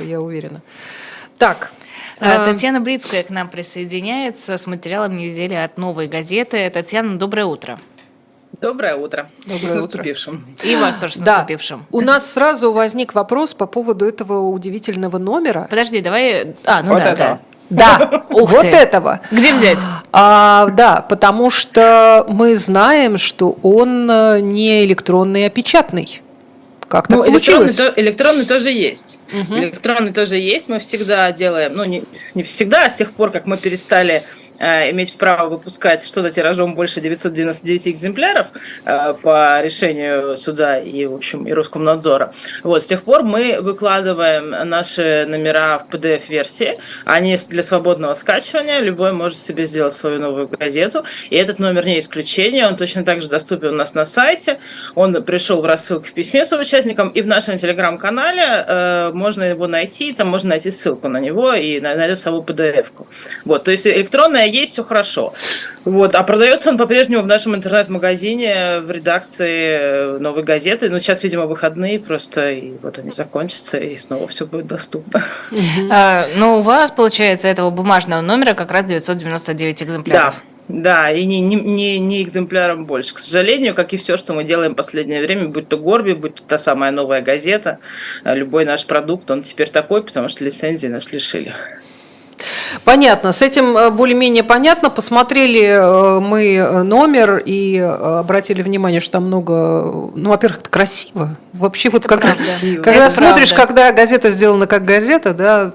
я уверена. Так, а, Татьяна Брицкая к нам присоединяется с материалом недели от «Новой газеты». Татьяна, доброе утро. Доброе утро. Доброе с утро. наступившим. И вас тоже с Да. наступившим. У нас сразу возник вопрос по поводу этого удивительного номера. Подожди, давай... А, ну Вот да, этого. да. Да, Ух вот ты. этого. Где взять? А, да, потому что мы знаем, что он э, не электронный, а печатный. Как так Ну, электронный, получилось? то- электронный тоже есть. Электронный тоже есть. Мы всегда делаем, ну, не, не всегда, а с тех пор, как мы перестали иметь право выпускать что-то тиражом больше 999 экземпляров э, по решению суда и, в общем, и Роскомнадзора. Вот, с тех пор мы выкладываем наши номера в PDF-версии. Они для свободного скачивания. Любой может себе сделать свою новую газету. И этот номер не исключение. Он точно так же доступен у нас на сайте. Он пришел в рассылке в письме с участникам. И в нашем телеграм-канале э, можно его найти. Там можно найти ссылку на него и на- найдет саму PDF-ку. Вот, то есть электронная есть, все хорошо. Вот, а продается он по-прежнему в нашем интернет-магазине, в редакции э, новой газеты. Ну, сейчас, видимо, выходные просто, и вот они закончатся, и снова все будет доступно. А, ну, у вас, получается, этого бумажного номера как раз 999 Да, экземпляров. да, и не, не, не, не экземпляром больше. К сожалению, как и все, что мы делаем в последнее время, будь то Горби, будь то та самая новая газета, э, любой наш продукт, он теперь такой, потому что лицензии нас лишили. Понятно, с этим э, более-менее понятно. Посмотрели э, мы э, номер и обратили внимание, что там много... Ну, во-первых, это красиво. Вообще вот когда, Красиво. когда Это смотришь, правда. когда газета сделана как газета, да,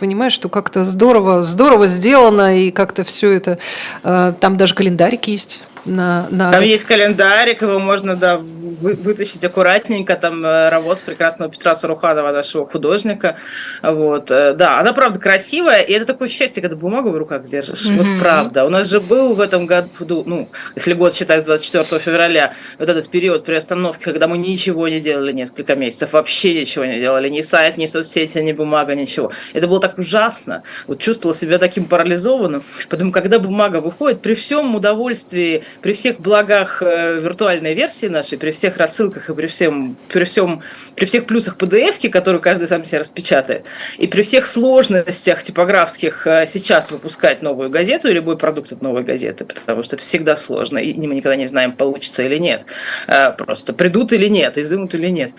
понимаешь, что как-то здорово, здорово сделано, и как-то все это... Там даже календарик есть. На, на Там есть календарик, его можно да, вы- вытащить аккуратненько, там э, работа прекрасного Петра Саруханова, нашего художника. Вот. э, Да, она правда красивая, и это такое счастье, когда бумагу в руках держишь. Мгм. Вот правда. У нас же был в этом году, ну, если год считать с 24 февраля, вот этот период приостановки, когда мы ничего не делали несколько месяцев, вообще ничего не делали, ни сайт, ни соцсети, ни бумага, ничего. Это было так ужасно. Вот чувствовала себя таким парализованным. Поэтому, когда бумага выходит, при всем удовольствии, при всех благах э, виртуальной версии нашей, при всех рассылках и при всем, при всем, при всех плюсах PDF, которые каждый сам себе распечатает, и при всех сложностях типографских э, сейчас выпускать новую газету и любой продукт от новой газеты, потому что это всегда сложно, и мы никогда не знаем, получится или нет. Э, Просто придут или нет, изымут или нет.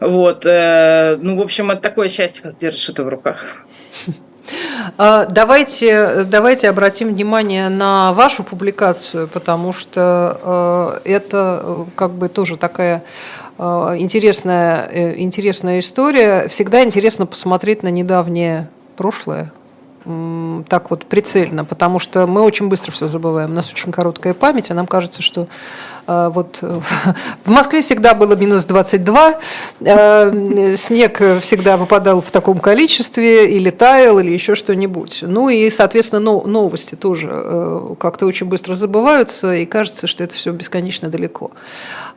Вот. э, Ну, в общем, это такое счастье, когда держишь это в руках. А, Давайте, давайте обратим внимание на вашу публикацию, потому что э, это э, как бы тоже такая э, интересная, э, интересная история. Всегда интересно посмотреть на недавнее прошлое, так вот прицельно, потому что мы очень быстро все забываем. У нас очень короткая память, а нам кажется, что э, вот э, в Москве всегда было минус 22, э, снег всегда выпадал в таком количестве, или таял, или еще что-нибудь. Ну и, соответственно, но- новости тоже э, как-то очень быстро забываются, и кажется, что это все бесконечно далеко.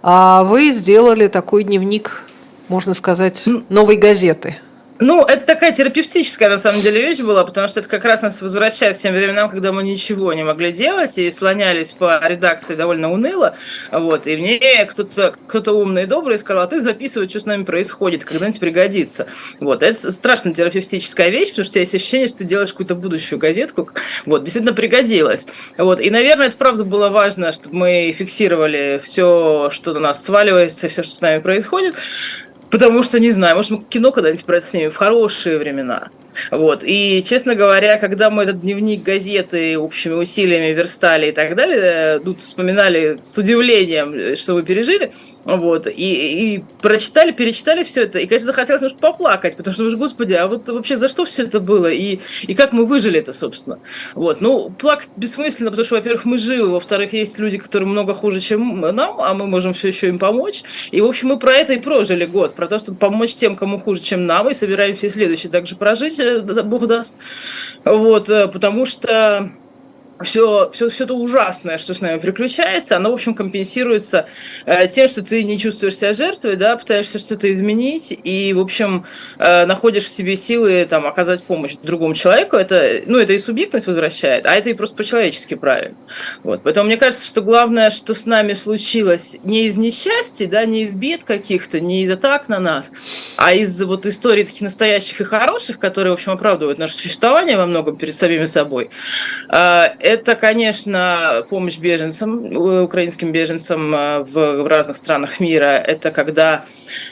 А вы сделали такой дневник, можно сказать, новой газеты. Ну, это такая терапевтическая, на самом деле, вещь была, потому что это как раз нас возвращает к тем временам, когда мы ничего не могли делать и слонялись по редакции довольно уныло. Вот, и мне кто-то кто умный и добрый сказал, а ты записывай, что с нами происходит, когда-нибудь пригодится. Вот, это страшно терапевтическая вещь, потому что у тебя есть ощущение, что ты делаешь какую-то будущую газетку. Вот, действительно пригодилась. Вот, и, наверное, это правда было важно, чтобы мы фиксировали все, что на нас сваливается, все, что с нами происходит. Потому что, не знаю, может, мы кино когда-нибудь про это снимем в хорошие времена. Вот. И, честно говоря, когда мы этот дневник газеты общими усилиями верстали и так далее, ну, вспоминали с удивлением, что вы пережили, вот, и, и прочитали, перечитали все это, и, конечно, захотелось немножко поплакать, потому что, господи, а вот вообще за что все это было, и, и как мы выжили это, собственно. Вот. Ну, плакать бессмысленно, потому что, во-первых, мы живы, во-вторых, есть люди, которые много хуже, чем нам, а мы можем все еще им помочь. И, в общем, мы про это и прожили год, про то, чтобы помочь тем, кому хуже, чем нам, и собираемся и следующий также прожить, э, Бог даст. Вот, э, потому что все, все, все то ужасное, что с нами приключается, оно, в общем, компенсируется э, тем, что ты не чувствуешь себя жертвой, да, пытаешься что-то изменить и, в общем, э, находишь в себе силы там, оказать помощь другому человеку. Это, ну, это и субъектность возвращает, а это и просто по-человечески правильно. Вот. Поэтому мне кажется, что главное, что с нами случилось не из несчастья, да, не из бед каких-то, не из атак на нас, а из вот историй таких настоящих и хороших, которые, в общем, оправдывают наше существование во многом перед самими собой. Э, это, конечно, помощь беженцам, украинским беженцам э, в разных странах мира. Это когда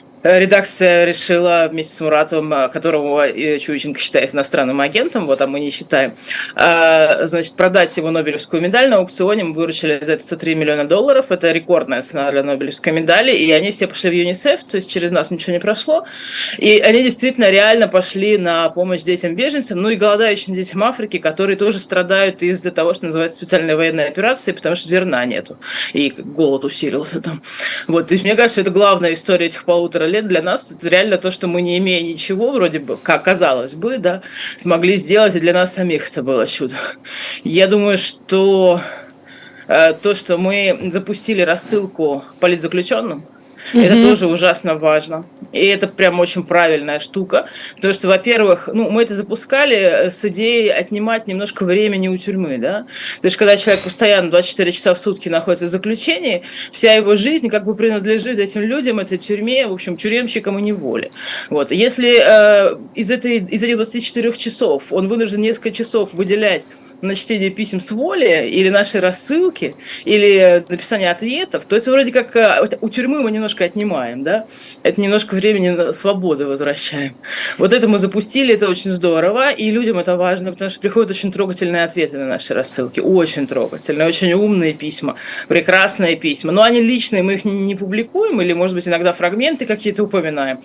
Э, редакция решила вместе с Муратовым, э, которого Чуйченко считает иностранным агентом, вот, а мы не считаем, э, значит, продать его Нобелевскую медаль на аукционе. Мы выручили за это 103 миллиона долларов. Это рекордная цена для Нобелевской медали. И они все пошли в ЮНИСЕФ, то есть через нас ничего не прошло. И они действительно реально пошли на помощь детям-беженцам, ну и голодающим детям Африки, которые тоже страдают из-за того, что называется специальная военная операция, потому что зерна нету. И голод усилился там. Вот, то есть мне кажется, это главная история этих полутора лет для нас это реально то, что мы, не имея ничего, вроде бы, как казалось бы, да, смогли сделать, и для нас самих это было чудо. Я думаю, что э, то, что мы запустили рассылку политзаключенным, Угу. Это тоже ужасно важно. И это прям очень правильная штука. Потому что, во-первых, ну, мы это запускали э, с идеей отнимать немножко времени у тюрьмы. Да? То есть, когда человек постоянно 24 часа в сутки находится в заключении, вся его жизнь как бы принадлежит этим людям, этой тюрьме, в общем, тюремщикам и неволе. Вот. Если э, из, этой, из этих 24 часов он вынужден несколько часов выделять на чтение писем с воли, или наши рассылки, или написание ответов, то это вроде как э, у тюрьмы мы немножко отнимаем, да? Это немножко времени свободы возвращаем. Вот это мы запустили, это очень здорово, и людям это важно, потому что приходят очень трогательные ответы на наши рассылки, очень трогательные, очень умные письма, прекрасные письма. Но они личные, мы их не публикуем, или, может быть, иногда фрагменты какие-то упоминаем.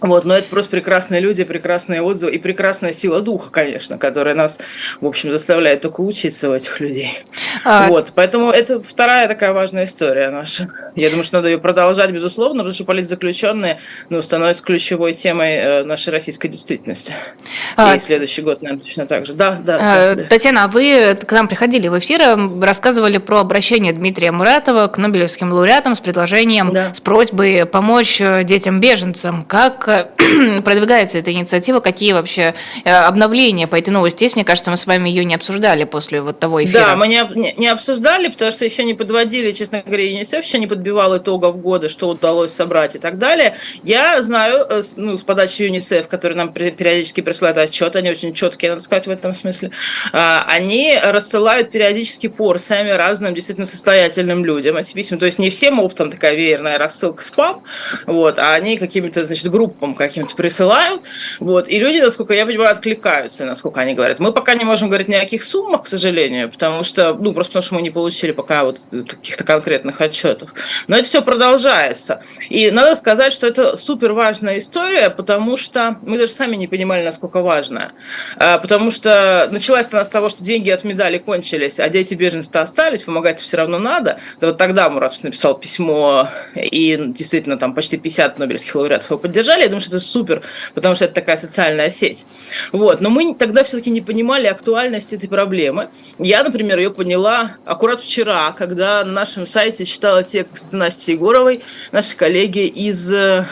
Вот, но это просто прекрасные люди, прекрасные отзывы и прекрасная сила духа, конечно, которая нас, в общем, заставляет только учиться у этих людей. А... Вот, поэтому это вторая такая важная история наша. Я думаю, что надо ее продолжать, безусловно, потому что политзаключенные ну, становятся ключевой темой э, нашей российской действительности. А... И следующий год, наверное, точно так же. Да, да. А, да. Татьяна, а вы к нам приходили в эфир, рассказывали про обращение Дмитрия Муратова к Нобелевским лауреатам с предложением, да. с просьбой помочь э, детям-беженцам. Как продвигается эта инициатива? Какие вообще э, обновления по этой новости есть? Мне кажется, мы с вами ее не обсуждали после вот того эфира. Да, мы не, не обсуждали, потому что еще не подводили, честно говоря, ЮНИСЕФ еще не подбивал итогов года, что удалось собрать и так далее. Я знаю, э, ну, с подачи ЮНИСЕФ, который нам периодически присылает отчет, они очень четкие, надо сказать, в этом смысле, а, они рассылают периодически порциями разным действительно состоятельным людям эти письма. То есть не всем оптом такая веерная рассылка спам, вот, а они какими-то, значит, группами группам каким-то присылают, вот, и люди, насколько я понимаю, откликаются, насколько они говорят. Мы пока не можем говорить ни о каких суммах, к сожалению, потому что, ну, просто потому что мы не получили пока вот каких-то конкретных отчетов. Но это все продолжается. И надо сказать, что это супер важная история, потому что мы даже сами не понимали, насколько важная. А, потому что началась она с того, что деньги от медали кончились, а дети беженства остались, помогать все равно надо. Вот тогда Мурат написал письмо, и действительно там почти 50 нобелевских лауреатов его поддержали. Я думаю, что это супер, потому что это такая социальная сеть. Вот. Но мы тогда все-таки не понимали актуальность этой проблемы. Я, например, ее поняла аккурат вчера, когда на нашем сайте читала текст Насти Егоровой, нашей коллеги из э,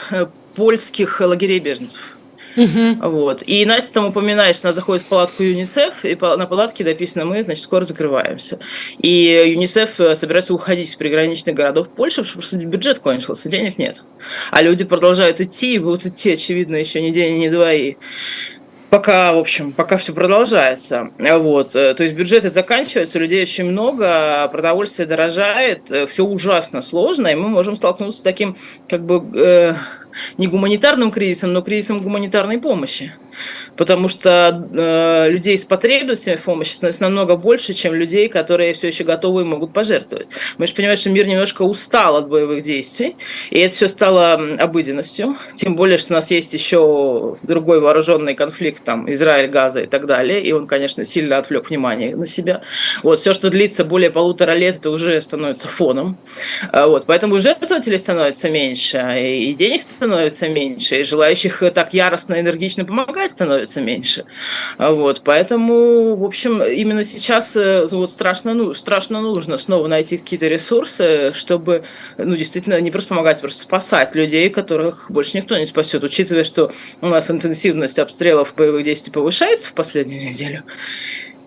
польских лагерей беженцев. Вот. И Настя там упоминает, что она заходит в палатку ЮНИСЕФ, и на палатке написано «Мы, значит, скоро закрываемся». И ЮНИСЕФ э, собирается уходить из приграничных городов Польши, потому что бюджет кончился, денег нет. А люди продолжают идти, и будут идти, очевидно, еще ни день, ни два. И пока, в общем, пока все продолжается. Вот. Э, то есть бюджеты заканчиваются, людей очень много, продовольствие дорожает, э, все ужасно сложно, и мы можем столкнуться с таким, как бы, э, не гуманитарным кризисом, но кризисом гуманитарной помощи потому что э, людей с потребностями в помощи становится намного больше, чем людей, которые все еще готовы и могут пожертвовать. Мы же понимаем, что мир немножко устал от боевых действий, и это все стало обыденностью, тем более, что у нас есть еще другой вооруженный конфликт, там, Израиль, Газа и так далее, и он, конечно, сильно отвлек внимание на себя. Вот, все, что длится более полутора лет, это уже становится фоном. А вот, поэтому жертвователей становится меньше, и денег становится меньше, и желающих так яростно, энергично помогать становится меньше. Вот, поэтому, в общем, именно сейчас э, вот страшно, ну, страшно нужно снова найти какие-то ресурсы, чтобы, ну, действительно, не просто помогать, просто спасать людей, которых больше никто не спасет, учитывая, что у нас интенсивность обстрелов боевых действий повышается в последнюю неделю,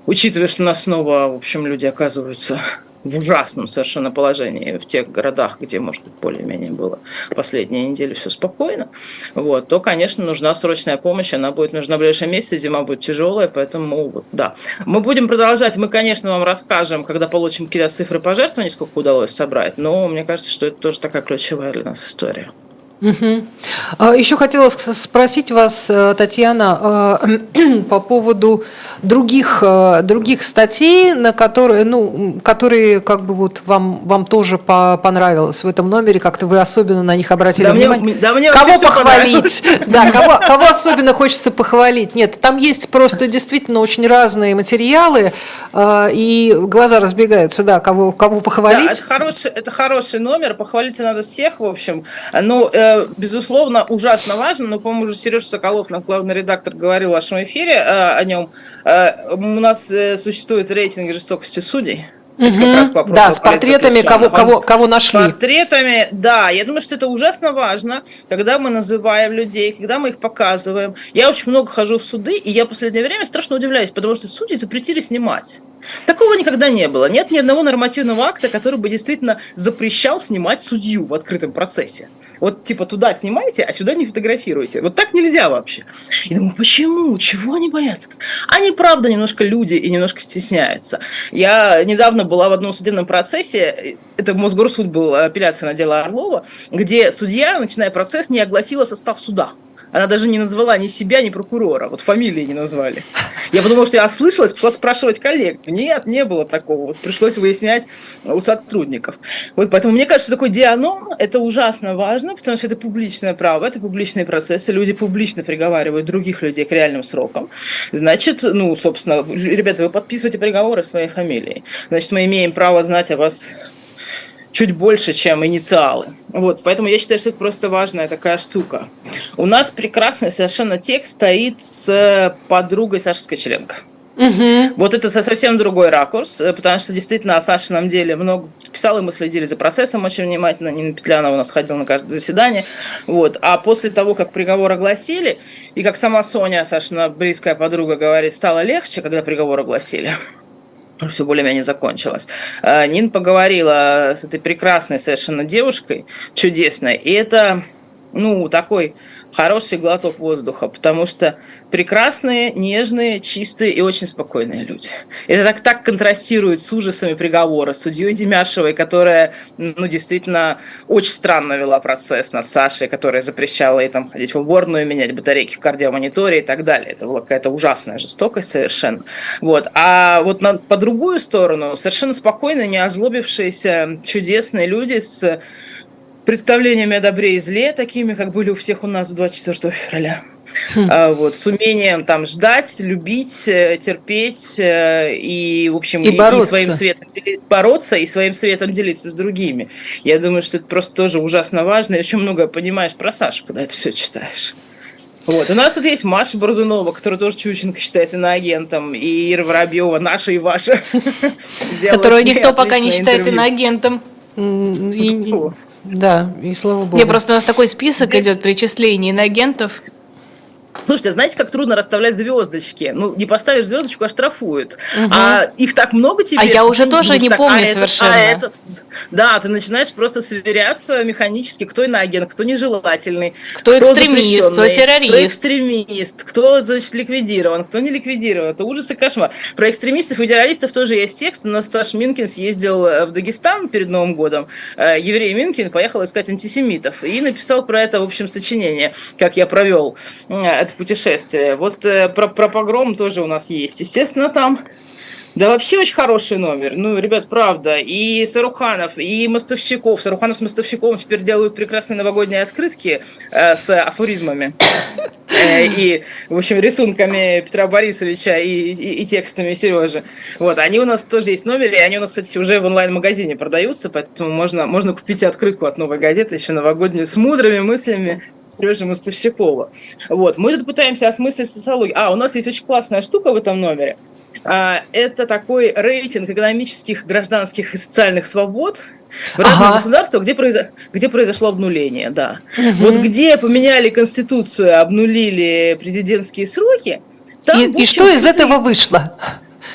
учитывая, что у нас снова, в общем, люди оказываются в ужасном совершенно положении в тех городах, где, может быть, более-менее было последние недели все спокойно, вот, то, конечно, нужна срочная помощь, она будет нужна в ближайшие месяцы, зима будет тяжелая, поэтому, вот, да. Мы будем продолжать, мы, конечно, вам расскажем, когда получим какие-то цифры пожертвований, сколько удалось собрать, но мне кажется, что это тоже такая ключевая для нас история. Угу. Еще хотела спросить вас, э, Татьяна, э, по поводу других, э, других статей, на которые, ну, которые как бы вот вам, вам тоже по понравилось в этом номере, как-то вы особенно на них обратили да внимание. Мне, да, мне кого похвалить? Да, кого, кого особенно хочется похвалить? Нет, там есть просто действительно очень разные материалы, и глаза разбегаются, да, кого, кого похвалить. Да, это хороший, это хороший номер, похвалить надо всех, в общем. Но безусловно, ужасно важно, но, по-моему, уже Сережа Соколов, наш главный редактор, говорил в вашем эфире э, о нем. Э, у нас э, существует рейтинг жестокости судей. Угу. Да, с портретами, кого, кого, кого нашли. С портретами, да. Я думаю, что это ужасно важно, когда мы называем людей, когда мы их показываем. Я очень много хожу в суды, и я в последнее время страшно удивляюсь, потому что судьи запретили снимать. Такого никогда не было. Нет ни одного нормативного акта, который бы действительно запрещал снимать судью в открытом процессе. Вот типа туда снимайте, а сюда не фотографируйте. Вот так нельзя вообще. И думаю, почему? Чего они боятся? Они, правда, немножко люди и немножко стесняются. Я недавно была в одном судебном процессе, это Мосгорсуд был, апелляция на дело Орлова, где судья, начиная процесс, не огласила состав суда. Она даже не назвала ни себя, ни прокурора. Вот фамилии не назвали. Я подумала, что я ослышалась, пошла спрашивать коллег. Нет, не было такого. Вот пришлось выяснять у сотрудников. Вот поэтому мне кажется, что такой дианом – это ужасно важно, потому что это публичное право, это публичные процессы. Люди публично приговаривают других людей к реальным срокам. Значит, ну, собственно, ребята, вы подписываете приговоры своей фамилией. Значит, мы имеем право знать о вас чуть больше, чем инициалы. Вот, поэтому я считаю, что это просто важная такая штука. У нас прекрасный совершенно текст стоит с подругой Саши Скочеленко. Угу. Вот это совсем другой ракурс, э, потому что действительно о Сашином деле много писал, и мы следили за процессом очень внимательно. Нина Петлянова у нас ходила на каждое заседание. Вот. А после того, как приговор огласили, и как сама Соня, Сашина близкая подруга, говорит, стало легче, когда приговор огласили, все более-менее закончилось. А, Нин поговорила с этой прекрасной совершенно девушкой, чудесной, и это, ну, такой хороший глоток воздуха, потому что прекрасные, нежные, чистые и очень спокойные люди. Это так, так контрастирует с ужасами приговора судьей Демяшевой, которая, ну, действительно, очень странно вела процесс над Сашей, которая запрещала ей там ходить в уборную, менять батарейки в кардиомониторе и так далее. Это была какая-то ужасная жестокость совершенно. Вот. А вот на, по другую сторону совершенно спокойные, не озлобившиеся, чудесные люди с представлениями о добре и зле, такими, как были у всех у нас 24 февраля. Хм. А, вот, с умением там ждать, любить, э, терпеть э, и, в общем, и, и, бороться. и своим светом бороться и своим светом делиться с другими. Я думаю, что это просто тоже ужасно важно. И очень много понимаешь про Сашу, когда это все читаешь. Вот. У нас тут есть Маша Борзунова, которая тоже Чученко считает иноагентом, и Ира Воробьева, наша и ваша. Которую никто пока не считает иноагентом. Да, и слава богу. Не, просто у нас такой список идет перечислений на агентов. Слушайте, а знаете, как трудно расставлять звездочки? Ну, не поставишь звездочку, а штрафуют. Угу. А их так много теперь. А я уже тоже не так, помню а совершенно. Этот, а этот, да, ты начинаешь просто сверяться механически, кто иноагент, кто нежелательный. Кто, кто экстремист, кто террорист. Кто экстремист, кто, значит, ликвидирован, кто не ликвидирован. Это ужас и кошмар. Про экстремистов и террористов тоже есть текст. У нас Саш Минкин съездил э, в Дагестан перед Новым годом. Э, еврей Минкин поехал искать антисемитов и написал про это, в общем, сочинение, как я провел это путешествие. Вот э, про, про погром тоже у нас есть. Естественно, там Да вообще очень хороший номер. Ну, ребят, правда. И Саруханов, и Мостовщиков. Саруханов с Мостовщиковым теперь делают прекрасные новогодние открытки э, с афоризмами. Э, и, в общем, рисунками Петра Борисовича и, и, и текстами Сережи. Вот, они у нас тоже есть в номере, и они у нас, кстати, уже в онлайн-магазине продаются, поэтому можно, можно купить открытку от новой газеты, еще новогоднюю, с мудрыми мыслями Сережи Мостовщикова. Вот, мы тут пытаемся осмыслить социологию. А, у нас есть очень классная штука в этом номере – это такой рейтинг экономических, гражданских и социальных свобод в разных ага. государствах, где, произо... где произошло обнуление, да. Угу. Вот где поменяли конституцию, обнулили президентские сроки. Там, и, общем, и что из этого вышло?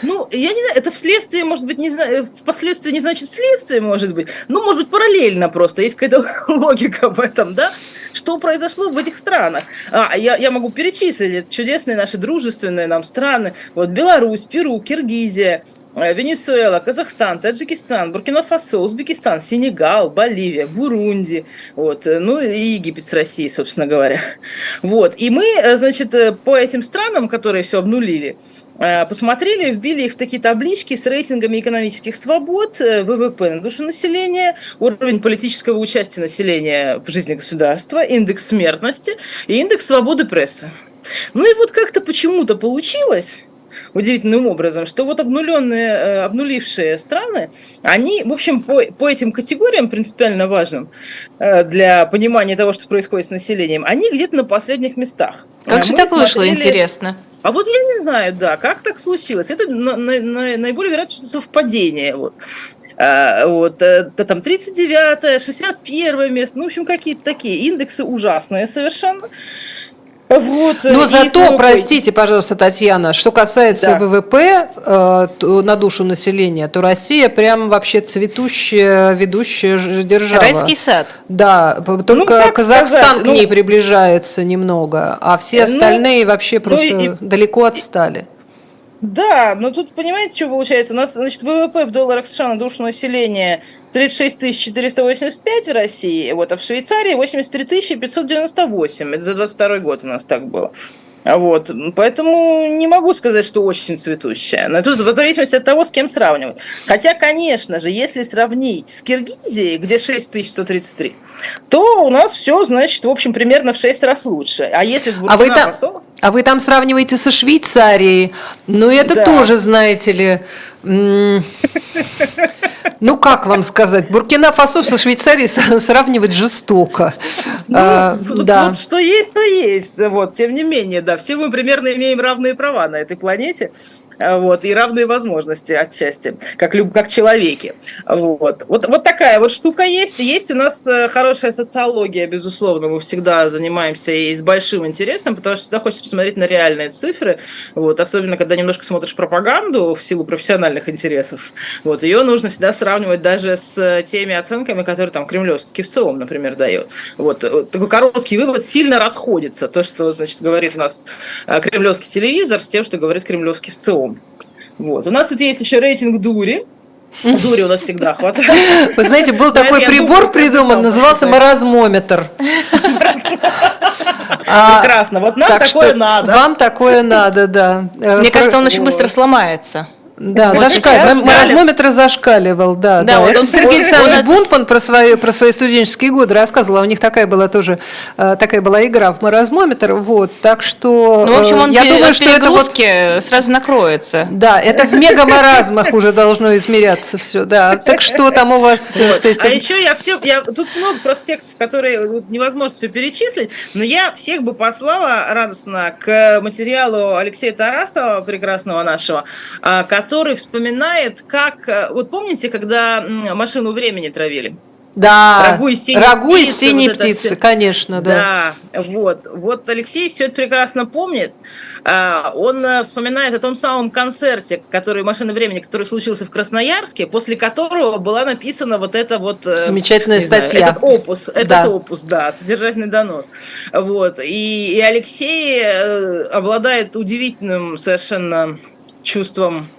Ну, я не знаю, это вследствие, может быть, не знаю, впоследствии не значит следствие, может быть, ну, может быть, параллельно просто, есть какая-то логика в этом, да, что произошло в этих странах. А, я, я могу перечислить чудесные наши дружественные нам страны, вот Беларусь, Перу, Киргизия, Венесуэла, Казахстан, Таджикистан, Буркина-Фасо, Узбекистан, Сенегал, Боливия, Бурунди, вот, э, ну и Египет с Россией, собственно говоря. Вот, и мы, э, значит, по этим странам, которые все обнулили, Э, посмотрели, вбили их в такие таблички с рейтингами экономических свобод, э, ВВП на душу населения, уровень политического участия населения в жизни государства, индекс смертности и индекс свободы прессы. Ну и вот как-то почему-то получилось, удивительным образом, что вот обнуленные, э, обнулившие страны, они, в общем, по, по этим категориям принципиально важным для понимания того, что происходит с населением, они где-то на последних местах. Как Мы же так смотрели... вышло, интересно? А вот я не знаю, да, как так случилось. Это на, на, на, наиболее вероятно, что совпадение. Вот. А, вот, это там 39 61 место, ну, в общем, какие-то такие индексы ужасные совершенно. Вот, Но зато, простите, пожалуйста, Татьяна, что касается да. ВВП э, на душу населения, то Россия прям вообще цветущая, ведущая держава. Райский сад. Да, только ну, Казахстан сказать, к ней ну, приближается немного, а все ну, остальные ну, вообще просто ну, и, далеко отстали. Да, но тут понимаете, что получается? У нас, значит, ВВП в долларах США на душу населения 36 485 в России, вот, а в Швейцарии 83 598. Это за 22 год у нас так было. Вот. Поэтому не могу сказать, что очень цветущая. Но тут в зависимости от того, с кем сравнивать. Хотя, конечно же, если сравнить с Киргизией, где 6133, то у нас все, значит, в общем, примерно в 6 раз лучше. А если с а вы, там, а вы там сравниваете со Швейцарией, ну это да. тоже, знаете ли... Ну, как вам сказать, Буркина-Фасо со Швейцарией сравнивать жестоко. Ну, а, вот, да. вот что есть, то есть. Вот, тем не менее, да, все мы примерно имеем равные права на этой планете. А, вот, и равные возможности отчасти, как, люб, как человеки. Вот. Вот, вот такая вот штука есть. Есть у нас э, хорошая социология, безусловно, мы всегда занимаемся и с большим интересом, потому что всегда хочется посмотреть на реальные цифры, вот, особенно когда немножко смотришь пропаганду в силу профессиональных интересов. Вот, ее нужно всегда сравнивать даже с теми оценками, которые там кремлевский ВЦИОМ, например, дает. Вот, вот такой короткий вывод сильно расходится. То, что, значит, говорит у нас э, кремлевский телевизор с тем, что говорит кремлевский ВЦИОМ. Вот. У нас тут есть еще рейтинг дури. Дури у нас всегда хватает. Вы знаете, был такой прибор придуман, назывался маразмометр. Прекрасно. Вот нам такое надо. Вам такое надо, да. Мне кажется, он очень быстро сломается. Да, зашкаливал. Маразмометр зашкаливал, да. да. да. Вот он, Сергей Александрович Бунтман про свои, про свои студенческие годы рассказывал, а у них такая была тоже, э, такая была игра в маразмометр, вот, так что... Ну, в общем, он я думаю, что это вот сразу накроется. Да, это в мегамаразмах уже должно измеряться все, да. Так что там у вас вот. с этим? А еще я все, я, тут много просто текстов, которые невозможно все перечислить, но я всех бы послала радостно к материалу Алексея Тарасова, прекрасного нашего, который который вспоминает, как... Э, вот помните, когда машину времени травили? Да, рагу из синей рагу птицы, из синей вот птицы конечно, да. Да, вот. Вот Алексей все это прекрасно помнит. А, он э, вспоминает о том самом концерте, который «Машина времени», который случился в Красноярске, после которого была написана вот эта вот... Э, Замечательная статья. Знаю, этот опус, этот да. опус, да, содержательный донос. Вот. И, и Алексей обладает удивительным совершенно чувством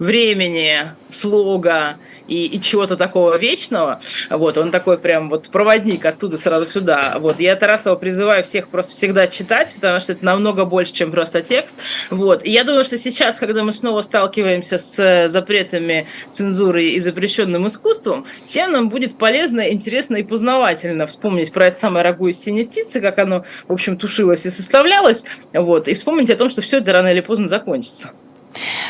времени, слога и, и чего-то такого вечного. Вот, он такой прям вот проводник оттуда сразу сюда. Вот, я Тарасова призываю всех просто всегда читать, потому что это намного больше, чем просто текст. Вот, и я думаю, что сейчас, когда мы снова сталкиваемся с запретами цензуры и запрещенным искусством, всем нам будет полезно, интересно и познавательно вспомнить про это самое рагу из синей птицы, как оно, в общем, тушилось и составлялось, вот, и вспомнить о том, что все это рано или поздно закончится.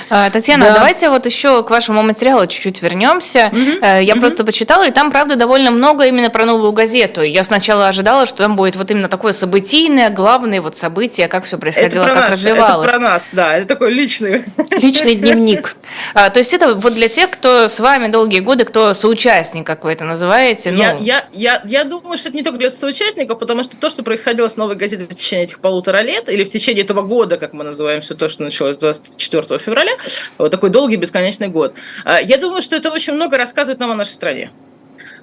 А, Татьяна, да. давайте вот еще к вашему материалу чуть-чуть вернемся. Угу. Я угу. просто почитала, и там, правда, довольно много именно про новую газету. Я сначала ожидала, что там будет вот именно такое событийное, главное вот событие, как все происходило, это как нас, развивалось. Это про нас, да, это такой личный. Личный дневник. А, то есть это вот для тех, кто с вами долгие годы, кто соучастник, как вы это называете. Ну... Я, я, я, я думаю, что это не только для соучастников, потому что то, что происходило с новой газетой в течение этих полутора лет, или в течение этого года, как мы называем все то, что началось 24 февраля, вот такой долгий бесконечный год. А, я думаю, что это очень много рассказывает нам о нашей стране.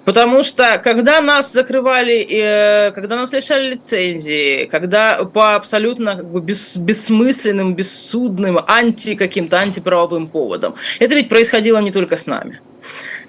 Потому что когда нас закрывали, э, когда нас лишали лицензии, когда по абсолютно как бы бес, бессмысленным, бессудным, анти каким-то антиправовым поводам, это ведь происходило не только с нами.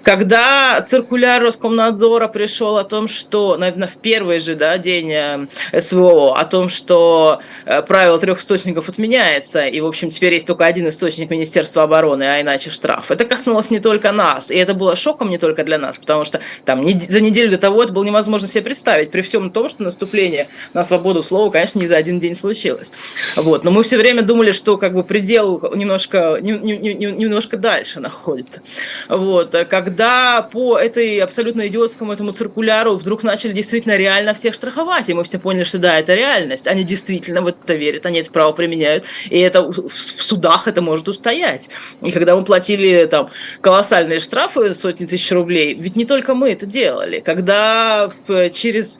Когда циркуляр Роскомнадзора пришел о том, что, наверное, в первый же да, день э, СВО, о том, что э, правило трех источников отменяется, и, в общем, теперь есть только один источник Министерства обороны, а иначе штраф. Это коснулось не только нас, и это было шоком не только для нас, потому что там за неделю до того это было невозможно себе представить, при всем том, что наступление на свободу слова, конечно, не за один день случилось. Вот. Но мы все время думали, что как бы предел немножко, не, не, не, немножко дальше находится. Вот. Как когда по этой абсолютно идиотскому этому циркуляру вдруг начали действительно реально всех штрафовать, и мы все поняли, что да, это реальность, они действительно в это верят, они это право применяют, и это в судах это может устоять. И когда мы платили там колоссальные штрафы, сотни тысяч рублей, ведь не только мы это делали, когда через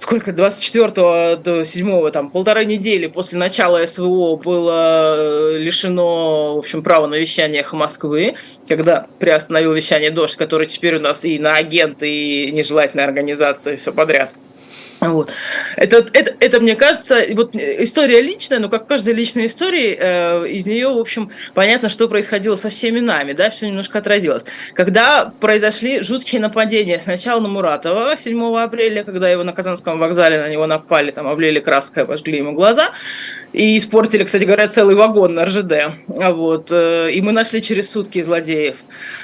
сколько, 24 до 7, там, полторы недели после начала СВО было э, лишено, в общем, права на вещание Москвы, когда приостановил вещание «Дождь», который теперь у нас и на агенты, и нежелательные организации, все подряд – вот. Это, это, это, мне кажется, вот история личная, но как каждая личная история, э, из нее, в общем, понятно, что происходило со всеми нами, да, все немножко отразилось. Когда произошли жуткие нападения сначала на Муратова 7 апреля, когда его на Казанском вокзале на него напали, там облили краской, обожгли ему глаза, и испортили, кстати говоря, целый вагон на РЖД. Вот. Э, и мы нашли через сутки злодеев.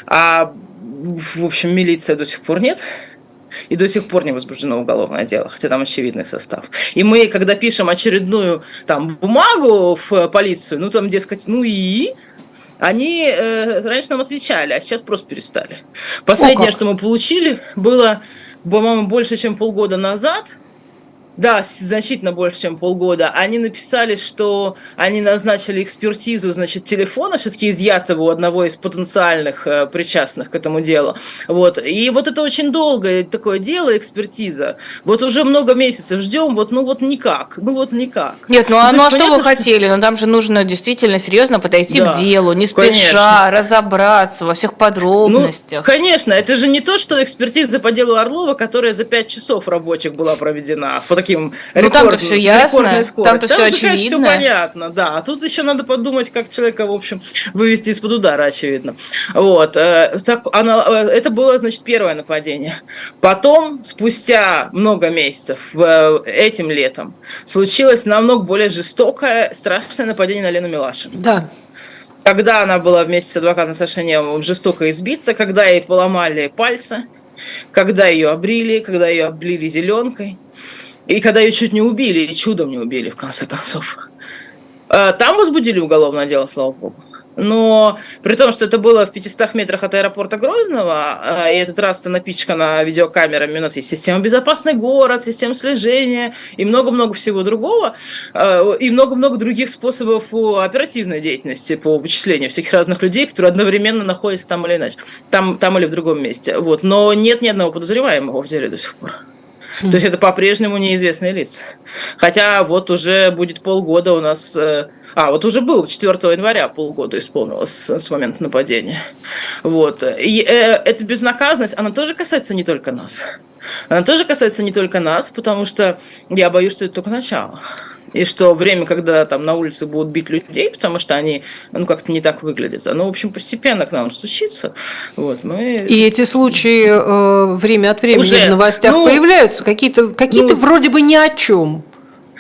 А, в общем, милиция до сих пор нет. И до сих пор не возбуждено уголовное дело, хотя там очевидный состав. И мы, когда пишем очередную там бумагу в полицию, ну там, дескать, ну и они э, раньше нам отвечали, а сейчас просто перестали. Последнее, О, что мы получили, было, по-моему, больше, чем полгода назад – да, значительно больше, чем полгода. Они написали, что они назначили экспертизу, значит, телефона, все-таки изъятого у одного из потенциальных э, причастных к этому делу. Вот. И вот это очень долгое такое дело, экспертиза. Вот уже много месяцев ждем, вот, ну вот никак, ну вот никак. Нет, ну, а, ну а что вы хотели? Ну там же нужно действительно серьезно подойти да, к делу, не спеша, конечно. разобраться во всех подробностях. Ну, конечно, это же не то, что экспертиза по делу Орлова, которая за пять часов рабочих была проведена. По таким ну, там-то все ясно, там-то все очевидно. Все понятно, да. А тут еще надо подумать, как человека, в общем, вывести из-под удара, очевидно. Вот. Э, так, она, э, это было, значит, первое нападение. Потом, спустя много месяцев, этим летом, случилось намного более жестокое, страшное нападение на Лену Милашину. Да когда она была вместе с адвокатом Сашеневым жестоко избита, когда ей поломали пальцы, когда ее обрили, когда ее облили зеленкой. И когда ее чуть не убили, и чудом не убили, в конце концов. Э, там возбудили уголовное дело, слава богу. Но при том, что это было в 500 метрах от аэропорта Грозного, э, и этот раз напичкана видеокамерами, у нас есть система «Безопасный город», система слежения и много-много всего другого, э, и много-много других способов оперативной деятельности по вычислению всяких разных людей, которые одновременно находятся там или иначе, там, там или в другом месте. Вот. Но нет ни одного подозреваемого в деле до сих пор. То есть это по-прежнему неизвестные лица. Хотя вот уже будет полгода у нас... Э, а, вот уже был 4 января полгода исполнилось с момента нападения. Вот. И э, эта безнаказанность, она тоже касается не только нас. Она тоже касается не только нас, потому что я боюсь, что это только начало. И что время, когда там на улице будут бить людей, потому что они, ну, как-то не так выглядят, оно, в общем, постепенно к нам стучится. Вот, мы... И эти случаи э, время от времени Уже, в новостях ну, появляются, какие-то какие ну, вроде бы ни о чем,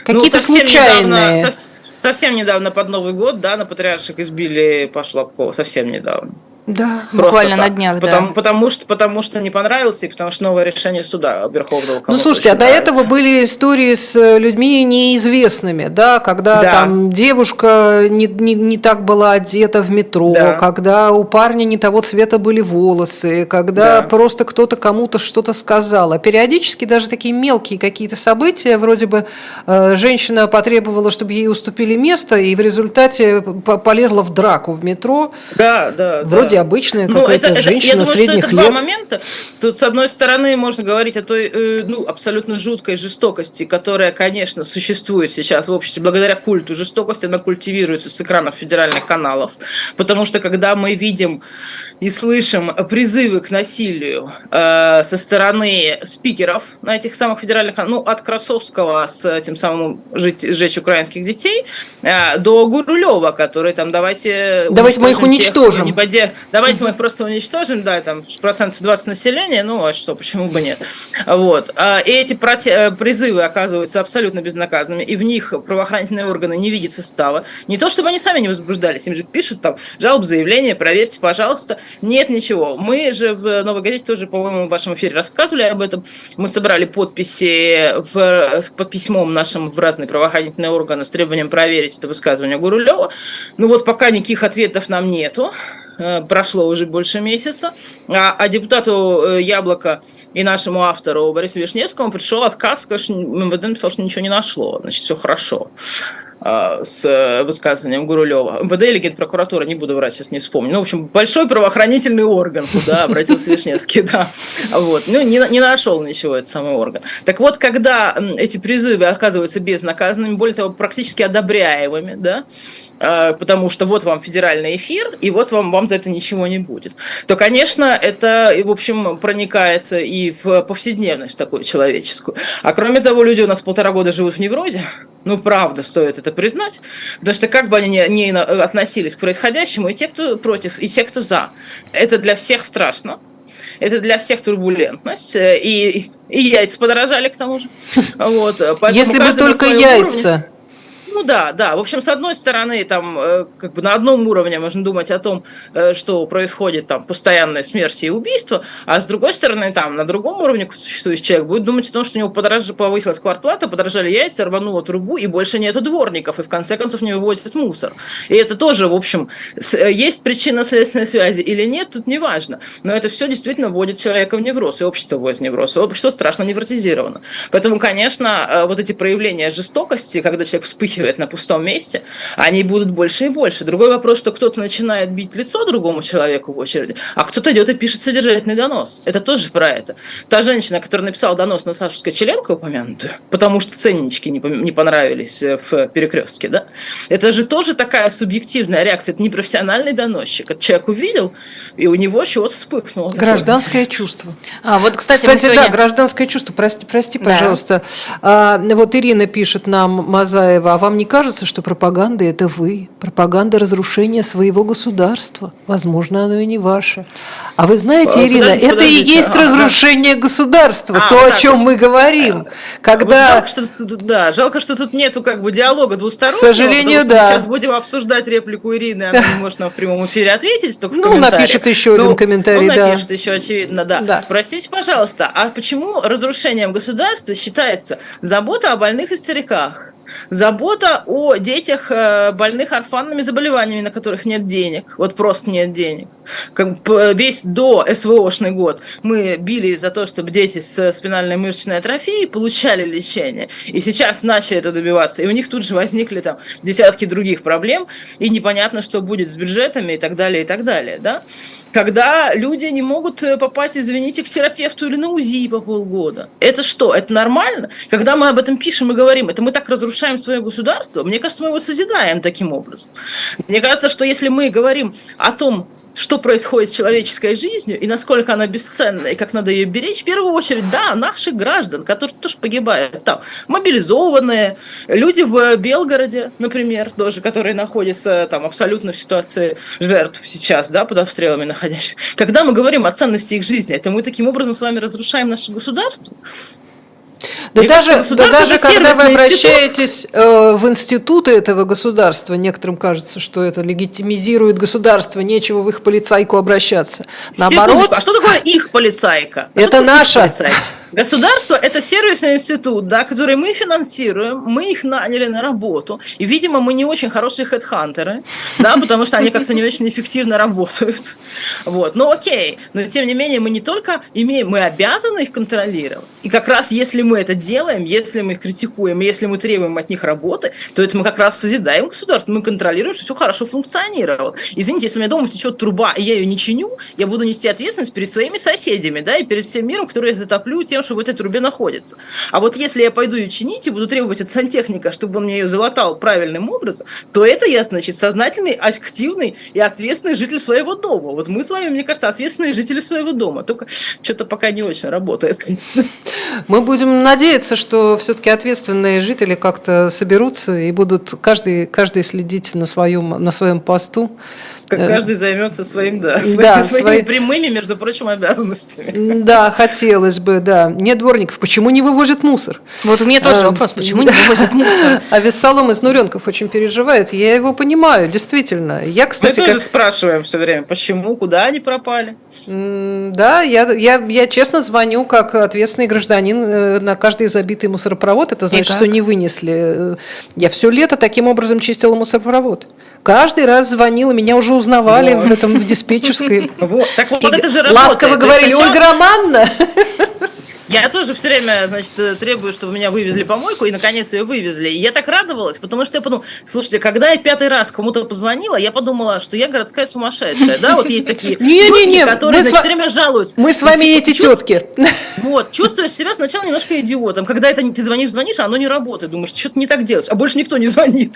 какие-то ну, случайные. Недавно, совсем недавно под Новый год, да, на Патриарших избили Пашу Лобкова, совсем недавно. Да, Просто буквально так. на днях, потому, да. Потому что, потому что не понравился и потому что новое решение суда Верховного Ну, слушайте, а до нравится. этого были истории с э, людьми неизвестными, да, когда да. там девушка не, не, не так была одета в метро, да. когда у парня не того цвета были волосы, когда да. просто кто-то кому-то что-то сказал. А периодически даже такие мелкие какие-то события, вроде бы э, женщина потребовала, чтобы ей уступили место, и в результате полезла в драку в метро. Да, да. Вроде да обычная ну, какая-то это, женщина это, я думаю, средних что это лет. Два момента. Тут, с одной стороны, можно говорить о той э, ну, абсолютно жуткой жестокости, которая, конечно, существует сейчас в обществе благодаря культу жестокости, она культивируется с экранов федеральных каналов. Потому что когда мы видим и слышим призывы к насилию э, со стороны спикеров на этих самых федеральных, ну, от Красовского с этим самым жить, сжечь украинских детей, э, до Гурулева, который там давайте... Давайте мы их уничтожим. Тех, давайте мы их просто уничтожим, да, там процентов 20 населения, ну, а что, почему бы нет. Вот. А, и эти э, призывы оказываются абсолютно безнаказанными, и в них правоохранительные органы не видят состава. Не то, чтобы они сами не возбуждались, им же пишут там жалоб, заявление, проверьте, пожалуйста. Нет, ничего. Мы же в Новой газете тоже, по-моему, в вашем эфире рассказывали об этом. Мы собрали подписи в, под письмом нашим в разные правоохранительные органы с требованием проверить это высказывание Гурулева. Ну вот пока никаких ответов нам нету прошло уже больше месяца, а, а депутату э, Яблоко и нашему автору Борису Вишневскому пришел отказ, что МВД написал, что ничего не нашло, значит, все хорошо. А, с э, высказыванием Гурулева. МВД или Генпрокуратура, не буду врать, сейчас не вспомню. Ну, в общем, большой правоохранительный орган, куда обратился Вишневский, да. Вот. Ну, не, не нашел ничего этот самый орган. Так вот, когда эти призывы оказываются безнаказанными, более того, практически одобряемыми, да, потому что вот вам федеральный эфир, и вот вам, вам за это ничего не будет, то, конечно, это, в общем, проникается и в повседневность такую человеческую. А кроме того, люди у нас полтора года живут в неврозе, ну, правда, стоит это признать, потому что как бы они не относились к происходящему, и те, кто против, и те, кто за, это для всех страшно, это для всех турбулентность, э, и, и яйца подорожали к тому же. Вот, Если бы только яйца. Уровне, ну да, да. В общем, с одной стороны, там, э, как бы на одном уровне можно думать о том, э, что происходит там постоянная смерть и убийство, а с другой стороны, там, на другом уровне существующий человек будет думать о том, что у него подорож... повысилась квартплата, подорожали яйца, рванула трубу, и больше нету дворников, и в конце концов не вывозят мусор. И это тоже, в общем, э, есть причинно-следственной связи или нет, тут не важно. Но это все действительно вводит человека в невроз, и общество вводит в невроз, и общество страшно невротизировано. Поэтому, конечно, вот эти проявления жестокости, когда человек вспыхивает выстреливает на пустом месте, они будут больше и больше. Другой вопрос, что кто-то начинает бить лицо другому человеку в очереди, а кто-то идет и пишет содержательный донос. Это тоже про это. Та женщина, которая написала донос на Сашу Скочеленко упомянутую, потому что ценнички не понравились э, в перекрестке, да, это же тоже такая субъективная реакция. Это не профессиональный доносчик. Это человек увидел, и у него чего-то вспыхнуло. Гражданское такое. чувство. А, вот, кстати, кстати сегодня... да, гражданское чувство. Прости, прости пожалуйста. Да. А, вот Ирина пишет нам, Мазаева, а вам не кажется, что пропаганда – это вы? Пропаганда разрушения своего государства. Возможно, оно и не ваше. А вы знаете, а, Ирина, подождите, это подождите. и есть а, разрушение да. государства, а, то, вот о чем мы говорим. Когда... Вот жалко, что, да, жалко, что тут нету как бы диалога двустороннего. К сожалению, да. Сейчас будем обсуждать реплику Ирины, она не может нам в прямом эфире ответить, только Ну, напишет еще один ну, комментарий, ну, да. напишет еще, очевидно, да. да. Простите, пожалуйста, а почему разрушением государства считается забота о больных и стариках? Забота о детях э, больных орфанными заболеваниями, на которых нет денег. Вот просто нет денег. Как весь до СВОшный год мы били за то, чтобы дети с спинальной мышечной атрофией получали лечение. И сейчас начали это добиваться. И у них тут же возникли там десятки других проблем. И непонятно, что будет с бюджетами и так далее, и так далее. Да? Когда люди не могут э, попасть, извините, к терапевту или на УЗИ по полгода. Это что? Это нормально? Когда мы об этом пишем и говорим, это мы так разрушаем свое государство? Мне кажется, мы его созидаем таким образом. Мне кажется, что если мы говорим о том, что происходит с человеческой жизнью и насколько она бесценна, и как надо ее беречь, в первую очередь, да, наших граждан, которые тоже погибают там, мобилизованные, люди в Белгороде, например, тоже, которые находятся там абсолютно в ситуации жертв сейчас, да, под обстрелами находящих. Когда мы говорим о ценности их жизни, это мы таким образом с вами разрушаем наше государство. Да Мне даже, кажется, да даже когда вы обращаетесь э, в институты этого государства, некоторым кажется, что это легитимизирует государство, нечего в их полицайку обращаться. Наоборот. Секундочку, а что такое их полицайка? А это наша. Государство – это сервисный институт, да, который мы финансируем, мы их наняли на работу, и, видимо, мы не очень хорошие хедхантеры, да, потому что они как-то не очень эффективно работают. Вот. Но окей, но тем не менее мы не только имеем, мы обязаны их контролировать. И как раз если мы это делаем, если мы их критикуем, если мы требуем от них работы, то это мы как раз созидаем государство, мы контролируем, что все хорошо функционировало. Извините, если у меня дома течет труба, и я ее не чиню, я буду нести ответственность перед своими соседями, да, и перед всем миром, который я затоплю тем, что в этой трубе находится. А вот если я пойду ее чинить и буду требовать от сантехника, чтобы он мне ее залатал правильным образом, то это я, значит, сознательный, активный и ответственный житель своего дома. Вот мы с вами, мне кажется, ответственные жители своего дома. Только что-то пока не очень работает. Мы будем надеяться, что все-таки ответственные жители как-то соберутся и будут каждый, каждый следить на своем, на своем посту. Как э, каждый займется своим, да, своими, да, своими свои... прямыми, между прочим, обязанностями. Да, хотелось бы, да. Нет дворников, почему не вывозят мусор? Вот у меня тоже а, вопрос, почему не вывозят мусор? А Вессалом из Нуренков очень переживает, я его понимаю, действительно. Я, кстати, Мы тоже как... спрашиваем все время, почему, куда они пропали? Да, я, я, я честно звоню как ответственный гражданин э, на каждый забитый мусоропровод, это значит, что не вынесли. Я все лето таким образом чистила мусоропровод. Каждый раз звонила, меня уже узнавали вот. в этом в диспетчерской. Вот. Так вот, это же работает. Ласково говорили, Ольга Романна. Я тоже все время, значит, требую, чтобы меня вывезли помойку, и наконец ее вывезли. И я так радовалась, потому что я подумала, слушайте, когда я пятый раз кому-то позвонила, я подумала, что я городская сумасшедшая, да, вот есть такие не, которые значит, все время жалуются. Мы с вами эти тетки. Вот, чувствуешь себя сначала немножко идиотом, когда это ты звонишь, звонишь, а оно не работает, думаешь, что-то не так делаешь, а больше никто не звонит.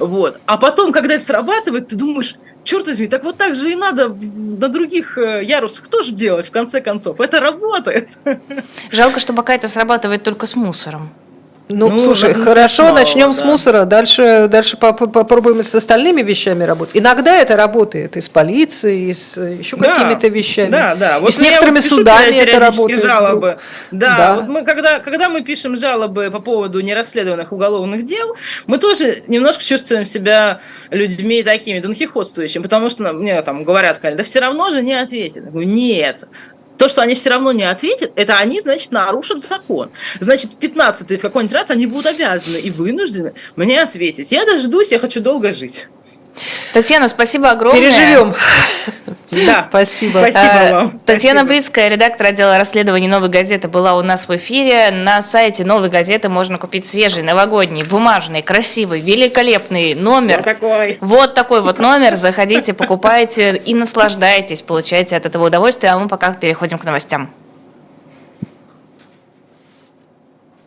Вот. А потом, когда это срабатывает, ты думаешь, черт возьми, так вот так же и надо на других э, ярусах тоже делать, в конце концов. Это работает. Жалко, что пока это срабатывает только с мусором. Ну, ну слушай, хорошо, мало, начнем да. с мусора, дальше, дальше попробуем с остальными вещами работать. Иногда это работает и с полицией, и с еще да, какими-то вещами. Да, да. Вот и с некоторыми судами это работает. Жалобы. Да, да. Вот мы, когда, когда мы пишем жалобы по поводу нерасследованных уголовных дел, мы тоже немножко чувствуем себя людьми такими донхихотствующими, потому что мне там говорят, да все равно же не. Я говорю, нет, то, что они все равно не ответят, это они, значит, нарушат закон. Значит, 15-й в какой-нибудь раз они будут обязаны и вынуждены мне ответить. Я дождусь, я хочу долго жить. Татьяна, спасибо огромное. Переживем. Да, спасибо. Спасибо а, вам. Татьяна спасибо. Брицкая, редактор отдела расследований «Новой газеты», была у нас в эфире. На сайте «Новой газеты» можно купить свежий, новогодний, бумажный, красивый, великолепный номер. Вот такой. Вот такой вот номер. Заходите, покупайте и наслаждайтесь, получайте от этого удовольствие. А мы пока переходим к новостям.